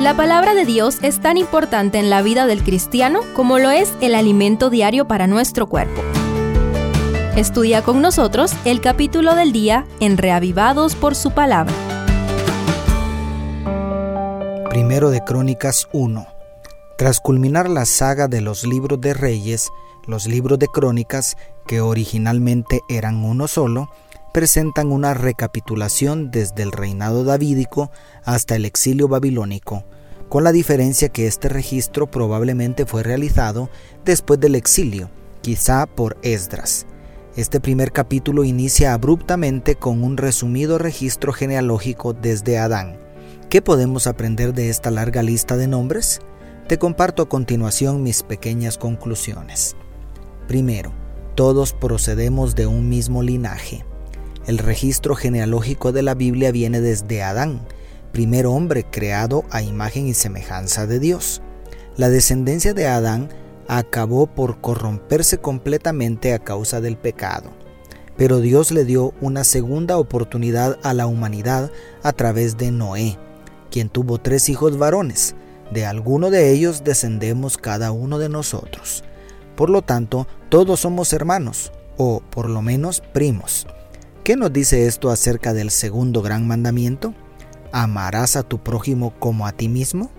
La palabra de Dios es tan importante en la vida del cristiano como lo es el alimento diario para nuestro cuerpo. Estudia con nosotros el capítulo del día en Reavivados por su palabra. Primero de Crónicas 1. Tras culminar la saga de los libros de reyes, los libros de crónicas, que originalmente eran uno solo, presentan una recapitulación desde el reinado davídico hasta el exilio babilónico, con la diferencia que este registro probablemente fue realizado después del exilio, quizá por Esdras. Este primer capítulo inicia abruptamente con un resumido registro genealógico desde Adán. ¿Qué podemos aprender de esta larga lista de nombres? Te comparto a continuación mis pequeñas conclusiones. Primero, todos procedemos de un mismo linaje. El registro genealógico de la Biblia viene desde Adán, primer hombre creado a imagen y semejanza de Dios. La descendencia de Adán acabó por corromperse completamente a causa del pecado. Pero Dios le dio una segunda oportunidad a la humanidad a través de Noé, quien tuvo tres hijos varones. De alguno de ellos descendemos cada uno de nosotros. Por lo tanto, todos somos hermanos, o por lo menos primos. ¿Qué nos dice esto acerca del segundo gran mandamiento? ¿Amarás a tu prójimo como a ti mismo?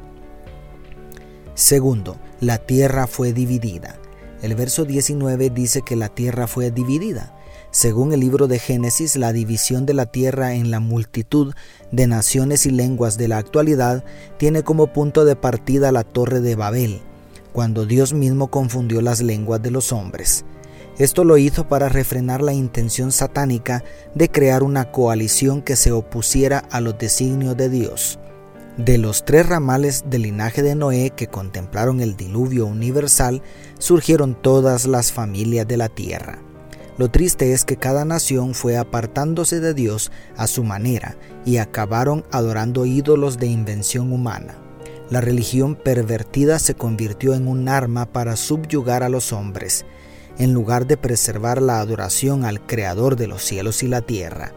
Segundo, la tierra fue dividida. El verso 19 dice que la tierra fue dividida. Según el libro de Génesis, la división de la tierra en la multitud de naciones y lenguas de la actualidad tiene como punto de partida la torre de Babel, cuando Dios mismo confundió las lenguas de los hombres. Esto lo hizo para refrenar la intención satánica de crear una coalición que se opusiera a los designios de Dios. De los tres ramales del linaje de Noé que contemplaron el diluvio universal, surgieron todas las familias de la tierra. Lo triste es que cada nación fue apartándose de Dios a su manera y acabaron adorando ídolos de invención humana. La religión pervertida se convirtió en un arma para subyugar a los hombres, en lugar de preservar la adoración al Creador de los cielos y la tierra.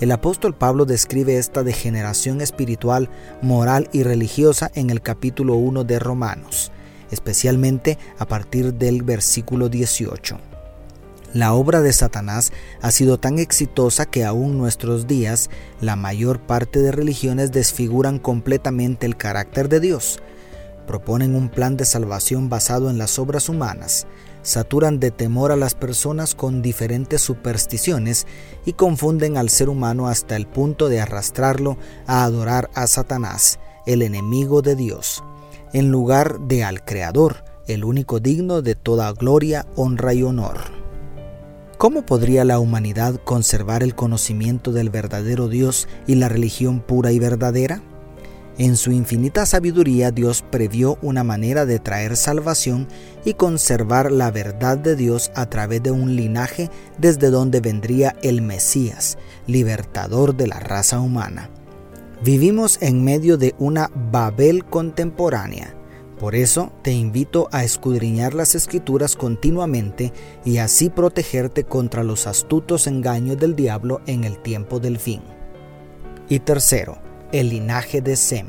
El apóstol Pablo describe esta degeneración espiritual, moral y religiosa en el capítulo 1 de Romanos, especialmente a partir del versículo 18. La obra de Satanás ha sido tan exitosa que aún nuestros días la mayor parte de religiones desfiguran completamente el carácter de Dios. Proponen un plan de salvación basado en las obras humanas, saturan de temor a las personas con diferentes supersticiones y confunden al ser humano hasta el punto de arrastrarlo a adorar a Satanás, el enemigo de Dios, en lugar de al Creador, el único digno de toda gloria, honra y honor. ¿Cómo podría la humanidad conservar el conocimiento del verdadero Dios y la religión pura y verdadera? En su infinita sabiduría Dios previó una manera de traer salvación y conservar la verdad de Dios a través de un linaje desde donde vendría el Mesías, libertador de la raza humana. Vivimos en medio de una Babel contemporánea. Por eso te invito a escudriñar las escrituras continuamente y así protegerte contra los astutos engaños del diablo en el tiempo del fin. Y tercero, el linaje de Sem.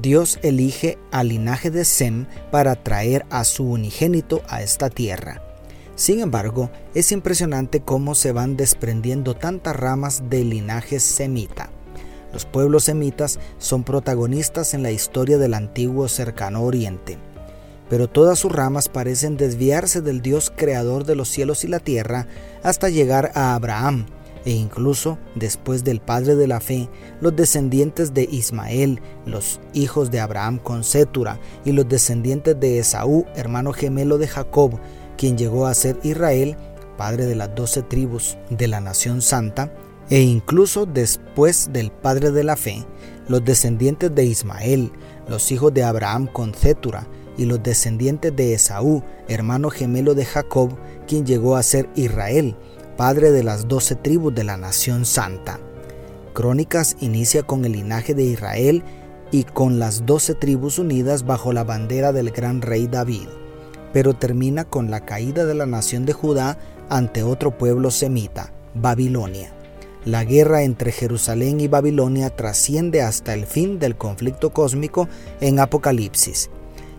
Dios elige al linaje de Sem para traer a su unigénito a esta tierra. Sin embargo, es impresionante cómo se van desprendiendo tantas ramas del linaje semita. Los pueblos semitas son protagonistas en la historia del antiguo cercano oriente, pero todas sus ramas parecen desviarse del Dios creador de los cielos y la tierra hasta llegar a Abraham, e incluso después del padre de la fe, los descendientes de Ismael, los hijos de Abraham con Sétura, y los descendientes de Esaú, hermano gemelo de Jacob, quien llegó a ser Israel, padre de las doce tribus de la nación santa, e incluso después del padre de la fe, los descendientes de Ismael, los hijos de Abraham con Cétura, y los descendientes de Esaú, hermano gemelo de Jacob, quien llegó a ser Israel, padre de las doce tribus de la nación santa. Crónicas inicia con el linaje de Israel y con las doce tribus unidas bajo la bandera del gran rey David, pero termina con la caída de la nación de Judá ante otro pueblo semita, Babilonia. La guerra entre Jerusalén y Babilonia trasciende hasta el fin del conflicto cósmico en Apocalipsis.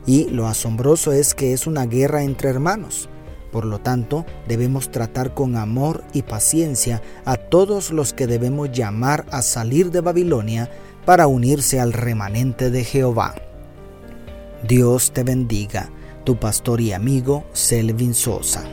Y lo asombroso es que es una guerra entre hermanos. Por lo tanto, debemos tratar con amor y paciencia a todos los que debemos llamar a salir de Babilonia para unirse al remanente de Jehová. Dios te bendiga, tu pastor y amigo Selvin Sosa.